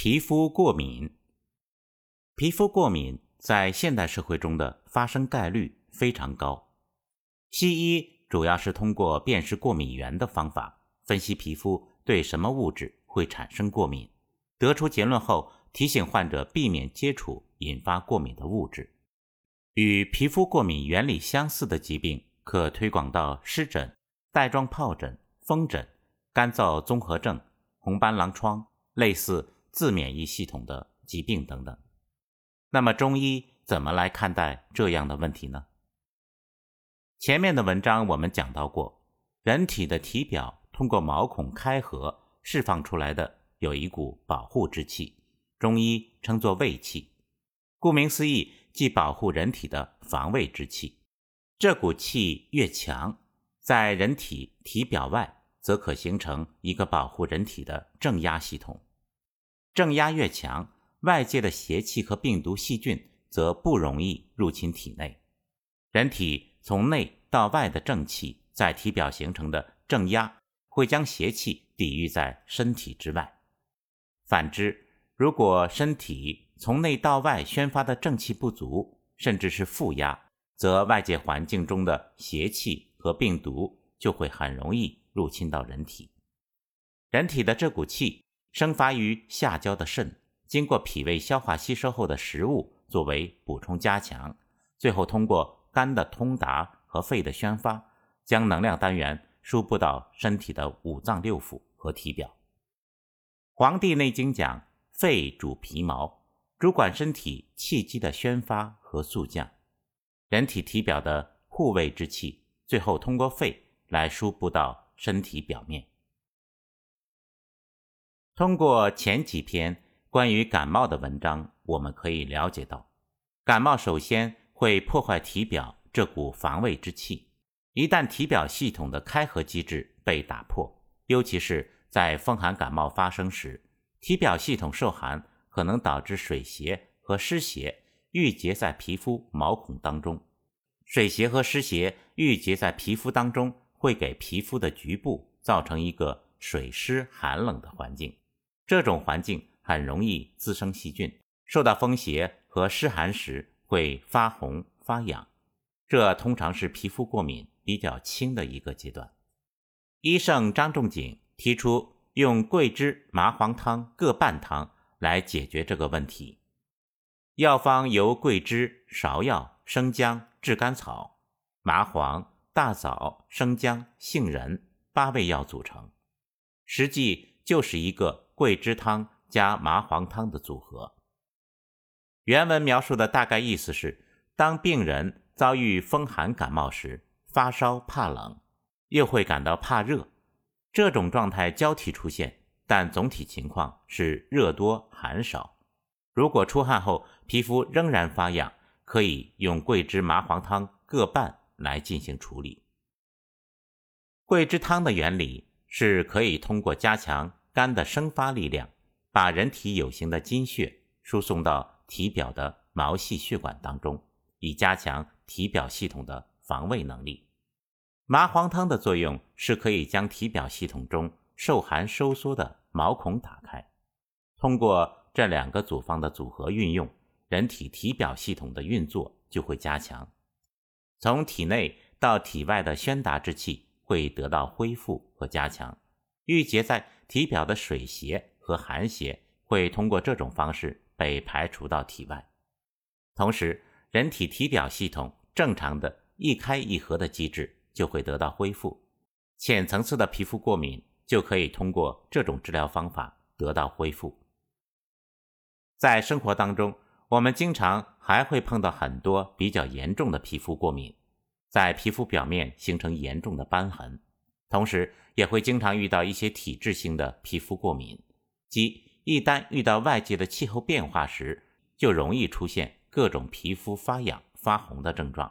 皮肤过敏，皮肤过敏在现代社会中的发生概率非常高。西医主要是通过辨识过敏源的方法，分析皮肤对什么物质会产生过敏，得出结论后，提醒患者避免接触引发过敏的物质。与皮肤过敏原理相似的疾病，可推广到湿疹、带状疱疹、风疹、干燥综合症、红斑狼疮，类似。自免疫系统的疾病等等，那么中医怎么来看待这样的问题呢？前面的文章我们讲到过，人体的体表通过毛孔开合释放出来的有一股保护之气，中医称作卫气。顾名思义，即保护人体的防卫之气。这股气越强，在人体体表外，则可形成一个保护人体的正压系统。正压越强，外界的邪气和病毒、细菌则不容易入侵体内。人体从内到外的正气在体表形成的正压，会将邪气抵御在身体之外。反之，如果身体从内到外宣发的正气不足，甚至是负压，则外界环境中的邪气和病毒就会很容易入侵到人体。人体的这股气。生发于下焦的肾，经过脾胃消化吸收后的食物作为补充加强，最后通过肝的通达和肺的宣发，将能量单元输布到身体的五脏六腑和体表。《黄帝内经》讲，肺主皮毛，主管身体气机的宣发和速降。人体体表的护卫之气，最后通过肺来输布到身体表面。通过前几篇关于感冒的文章，我们可以了解到，感冒首先会破坏体表这股防卫之气。一旦体表系统的开合机制被打破，尤其是在风寒感冒发生时，体表系统受寒，可能导致水邪和湿邪郁结在皮肤毛孔当中。水邪和湿邪郁结在皮肤当中，会给皮肤的局部造成一个水湿寒冷的环境。这种环境很容易滋生细菌，受到风邪和湿寒时会发红发痒，这通常是皮肤过敏比较轻的一个阶段。医圣张仲景提出用桂枝、麻黄汤各半汤来解决这个问题。药方由桂枝、芍药、生姜、炙甘草、麻黄、大枣、生姜、杏仁八味药组成，实际就是一个。桂枝汤加麻黄汤的组合。原文描述的大概意思是：当病人遭遇风寒感冒时，发烧怕冷，又会感到怕热，这种状态交替出现，但总体情况是热多寒少。如果出汗后皮肤仍然发痒，可以用桂枝、麻黄汤各半来进行处理。桂枝汤的原理是可以通过加强。肝的生发力量，把人体有形的精血输送到体表的毛细血管当中，以加强体表系统的防卫能力。麻黄汤的作用是可以将体表系统中受寒收缩的毛孔打开。通过这两个组方的组合运用，人体体表系统的运作就会加强，从体内到体外的宣达之气会得到恢复和加强，郁结在。体表的水邪和寒邪会通过这种方式被排除到体外，同时，人体体表系统正常的一开一合的机制就会得到恢复，浅层次的皮肤过敏就可以通过这种治疗方法得到恢复。在生活当中，我们经常还会碰到很多比较严重的皮肤过敏，在皮肤表面形成严重的斑痕。同时，也会经常遇到一些体质性的皮肤过敏，即一旦遇到外界的气候变化时，就容易出现各种皮肤发痒、发红的症状。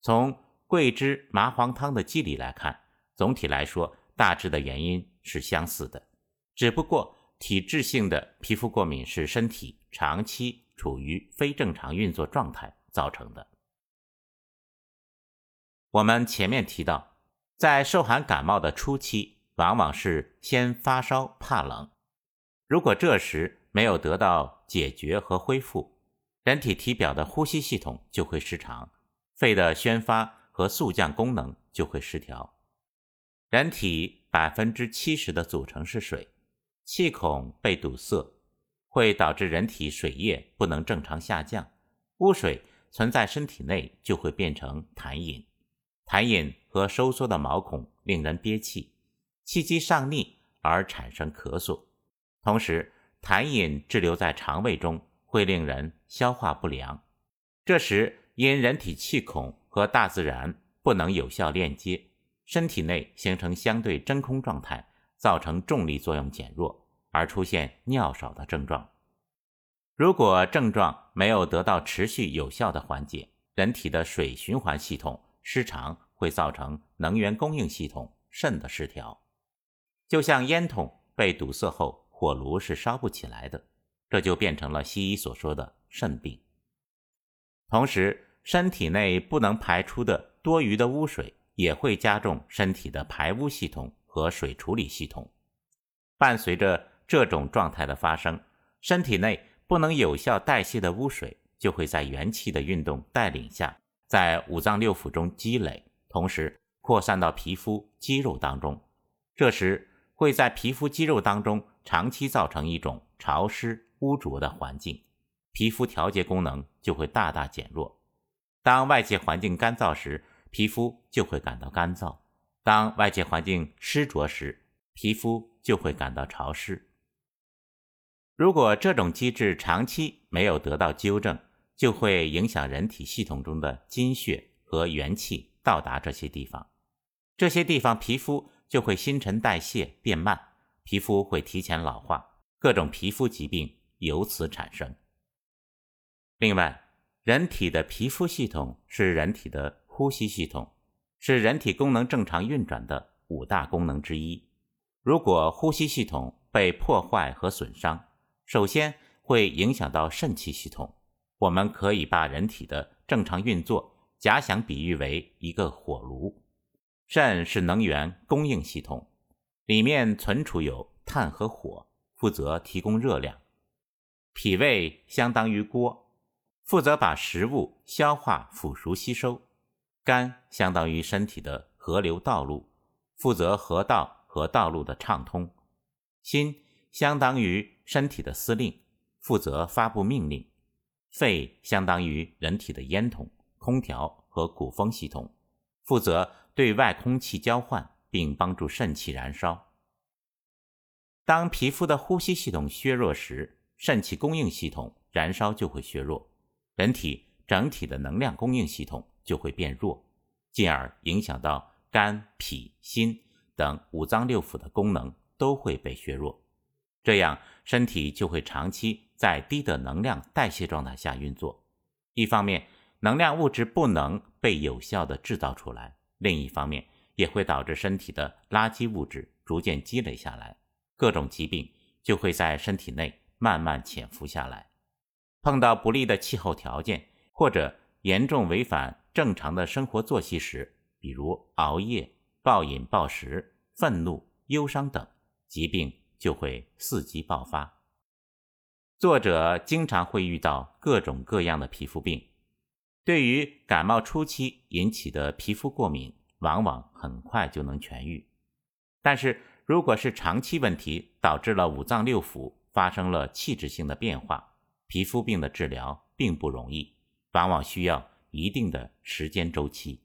从桂枝麻黄汤的机理来看，总体来说，大致的原因是相似的，只不过体质性的皮肤过敏是身体长期处于非正常运作状态造成的。我们前面提到。在受寒感冒的初期，往往是先发烧怕冷。如果这时没有得到解决和恢复，人体体表的呼吸系统就会失常，肺的宣发和速降功能就会失调。人体百分之七十的组成是水，气孔被堵塞，会导致人体水液不能正常下降，污水存在身体内就会变成痰饮，痰饮和收缩的毛孔令人憋气，气机上逆而产生咳嗽，同时。痰饮滞留在肠胃中，会令人消化不良。这时，因人体气孔和大自然不能有效链接，身体内形成相对真空状态，造成重力作用减弱，而出现尿少的症状。如果症状没有得到持续有效的缓解，人体的水循环系统失常，会造成能源供应系统肾的失调。就像烟筒被堵塞后。火炉是烧不起来的，这就变成了西医所说的肾病。同时，身体内不能排出的多余的污水也会加重身体的排污系统和水处理系统。伴随着这种状态的发生，身体内不能有效代谢的污水就会在元气的运动带领下，在五脏六腑中积累，同时扩散到皮肤肌肉当中。这时，会在皮肤肌肉当中长期造成一种潮湿污浊的环境，皮肤调节功能就会大大减弱。当外界环境干燥时，皮肤就会感到干燥；当外界环境湿浊时，皮肤就会感到潮湿。如果这种机制长期没有得到纠正，就会影响人体系统中的精血和元气到达这些地方，这些地方皮肤。就会新陈代谢变慢，皮肤会提前老化，各种皮肤疾病由此产生。另外，人体的皮肤系统是人体的呼吸系统，是人体功能正常运转的五大功能之一。如果呼吸系统被破坏和损伤，首先会影响到肾气系统。我们可以把人体的正常运作假想比喻为一个火炉。肾是能源供应系统，里面存储有碳和火，负责提供热量。脾胃相当于锅，负责把食物消化、腐熟、吸收。肝相当于身体的河流道路，负责河道和道路的畅通。心相当于身体的司令，负责发布命令。肺相当于人体的烟筒、空调和鼓风系统，负责。对外空气交换，并帮助肾气燃烧。当皮肤的呼吸系统削弱时，肾气供应系统燃烧就会削弱，人体整体的能量供应系统就会变弱，进而影响到肝、脾、心等五脏六腑的功能都会被削弱。这样，身体就会长期在低的能量代谢状态下运作。一方面，能量物质不能被有效的制造出来。另一方面，也会导致身体的垃圾物质逐渐积累下来，各种疾病就会在身体内慢慢潜伏下来。碰到不利的气候条件，或者严重违反正常的生活作息时，比如熬夜、暴饮暴食、愤怒、忧伤等，疾病就会伺机爆发。作者经常会遇到各种各样的皮肤病。对于感冒初期引起的皮肤过敏，往往很快就能痊愈。但是，如果是长期问题导致了五脏六腑发生了器质性的变化，皮肤病的治疗并不容易，往往需要一定的时间周期。